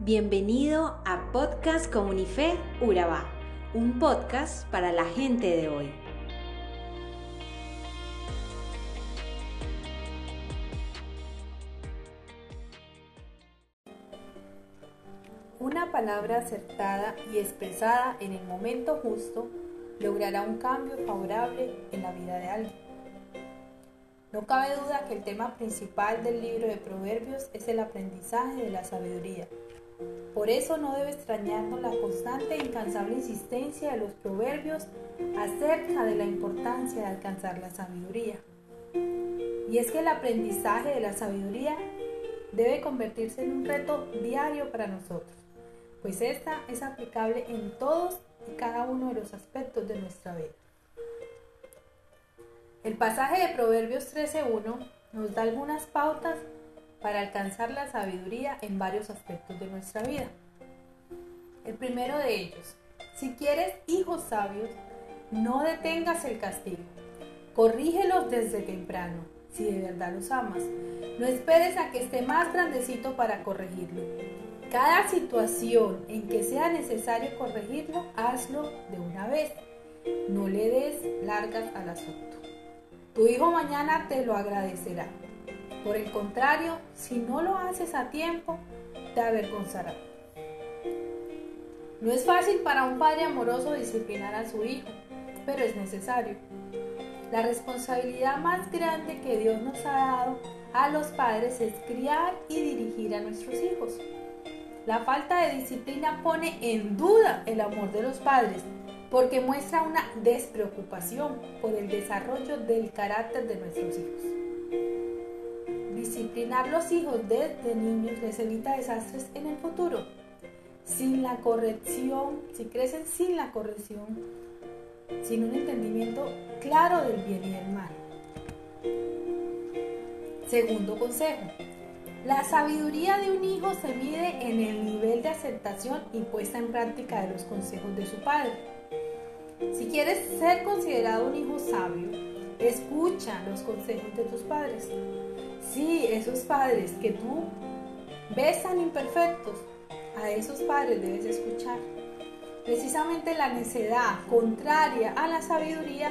Bienvenido a Podcast Comunife Urabá, un podcast para la gente de hoy. Una palabra acertada y expresada en el momento justo logrará un cambio favorable en la vida de alguien. No cabe duda que el tema principal del libro de Proverbios es el aprendizaje de la sabiduría. Por eso no debe extrañarnos la constante e incansable insistencia de los proverbios acerca de la importancia de alcanzar la sabiduría. Y es que el aprendizaje de la sabiduría debe convertirse en un reto diario para nosotros, pues esta es aplicable en todos y cada uno de los aspectos de nuestra vida. El pasaje de Proverbios 13.1 nos da algunas pautas para alcanzar la sabiduría en varios aspectos de nuestra vida. El primero de ellos, si quieres hijos sabios, no detengas el castigo. Corrígelos desde temprano, si de verdad los amas. No esperes a que esté más grandecito para corregirlo. Cada situación en que sea necesario corregirlo, hazlo de una vez. No le des largas al asunto. Tu hijo mañana te lo agradecerá. Por el contrario, si no lo haces a tiempo, te avergonzará. No es fácil para un padre amoroso disciplinar a su hijo, pero es necesario. La responsabilidad más grande que Dios nos ha dado a los padres es criar y dirigir a nuestros hijos. La falta de disciplina pone en duda el amor de los padres porque muestra una despreocupación por el desarrollo del carácter de nuestros hijos. Disciplinar los hijos desde niños les evita desastres en el futuro. Sin la corrección, si crecen sin la corrección, sin un entendimiento claro del bien y del mal. Segundo consejo. La sabiduría de un hijo se mide en el nivel de aceptación y puesta en práctica de los consejos de su padre. Si quieres ser considerado un hijo sabio, escucha los consejos de tus padres. Sí, esos padres que tú ves tan imperfectos, a esos padres debes escuchar. Precisamente la necedad contraria a la sabiduría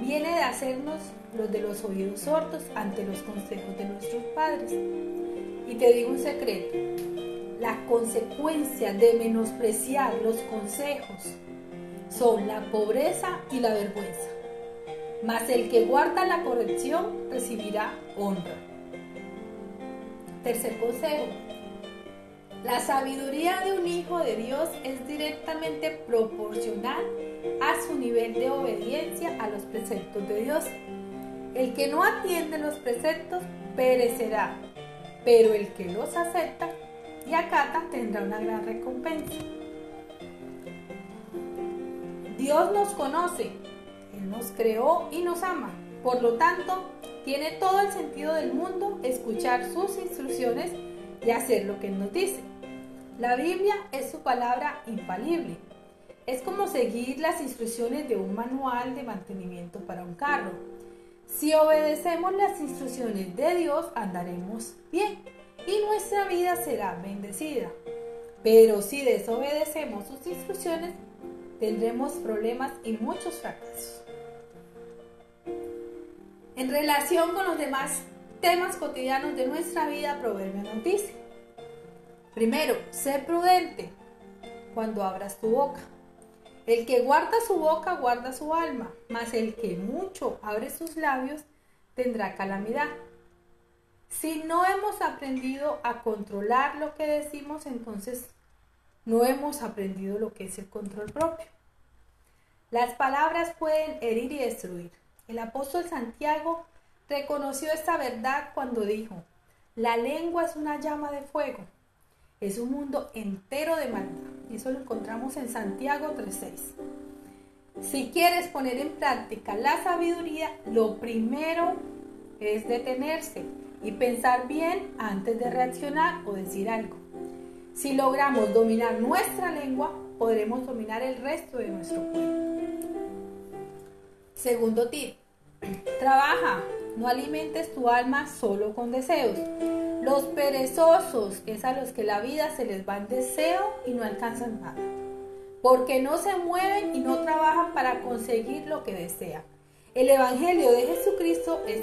viene de hacernos los de los oídos sordos ante los consejos de nuestros padres. Y te digo un secreto, la consecuencia de menospreciar los consejos son la pobreza y la vergüenza. Mas el que guarda la corrección recibirá honra. Tercer consejo. La sabiduría de un hijo de Dios es directamente proporcional a su nivel de obediencia a los preceptos de Dios. El que no atiende los preceptos perecerá, pero el que los acepta y acata tendrá una gran recompensa. Dios nos conoce, Él nos creó y nos ama. Por lo tanto, tiene todo el sentido del mundo escuchar sus instrucciones y hacer lo que Él nos dice. La Biblia es su palabra infalible. Es como seguir las instrucciones de un manual de mantenimiento para un carro. Si obedecemos las instrucciones de Dios, andaremos bien y nuestra vida será bendecida. Pero si desobedecemos sus instrucciones, tendremos problemas y muchos fracasos. En relación con los demás temas cotidianos de nuestra vida, Proverbio nos dice, primero, sé prudente cuando abras tu boca. El que guarda su boca guarda su alma, mas el que mucho abre sus labios tendrá calamidad. Si no hemos aprendido a controlar lo que decimos, entonces no hemos aprendido lo que es el control propio. Las palabras pueden herir y destruir. El apóstol Santiago reconoció esta verdad cuando dijo, la lengua es una llama de fuego, es un mundo entero de maldad. Eso lo encontramos en Santiago 3.6. Si quieres poner en práctica la sabiduría, lo primero es detenerse y pensar bien antes de reaccionar o decir algo. Si logramos dominar nuestra lengua, podremos dominar el resto de nuestro cuerpo. Segundo tip, trabaja, no alimentes tu alma solo con deseos. Los perezosos es a los que la vida se les va en deseo y no alcanzan nada. Porque no se mueven y no trabajan para conseguir lo que desean. El Evangelio de Jesucristo es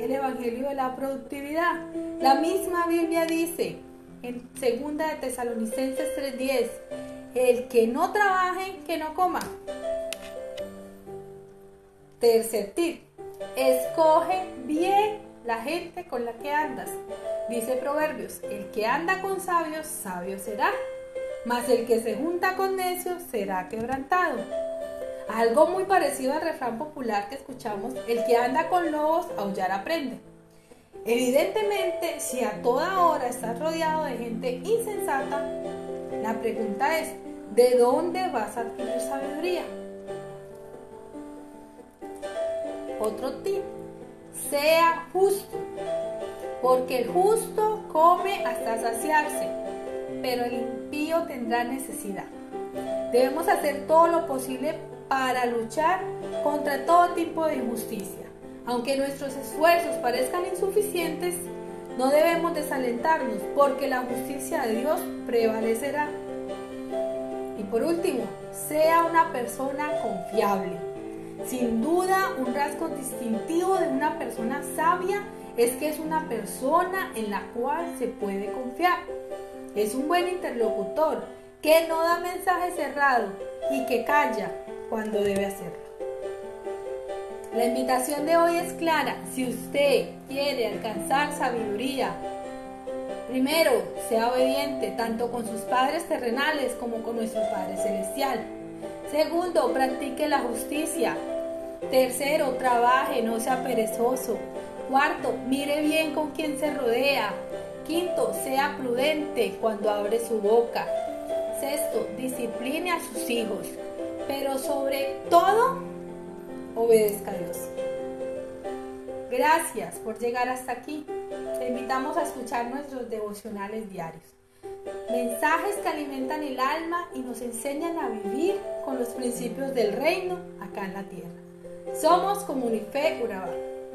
el Evangelio de la productividad. La misma Biblia dice en 2 de Tesalonicenses 3:10, el que no trabaje, que no coma. Tercer tip, escoge bien la gente con la que andas. Dice Proverbios, el que anda con sabios, sabio será, mas el que se junta con necios será quebrantado. Algo muy parecido al refrán popular que escuchamos, el que anda con lobos, aullar aprende. Evidentemente, si a toda hora estás rodeado de gente insensata, la pregunta es, ¿de dónde vas a adquirir sabiduría? Otro tip, sea justo, porque el justo come hasta saciarse, pero el impío tendrá necesidad. Debemos hacer todo lo posible para luchar contra todo tipo de injusticia. Aunque nuestros esfuerzos parezcan insuficientes, no debemos desalentarnos porque la justicia de Dios prevalecerá. Y por último, sea una persona confiable. Sin duda, un rasgo distintivo de una persona sabia es que es una persona en la cual se puede confiar. Es un buen interlocutor que no da mensaje cerrado y que calla cuando debe hacerlo. La invitación de hoy es clara. Si usted quiere alcanzar sabiduría, primero, sea obediente tanto con sus padres terrenales como con nuestro Padre Celestial. Segundo, practique la justicia. Tercero, trabaje, no sea perezoso. Cuarto, mire bien con quien se rodea. Quinto, sea prudente cuando abre su boca. Sexto, discipline a sus hijos. Pero sobre todo, obedezca a Dios. Gracias por llegar hasta aquí. Te invitamos a escuchar nuestros devocionales diarios. Mensajes que alimentan el alma y nos enseñan a vivir con los principios del reino acá en la tierra. Somos Comunife Urabá.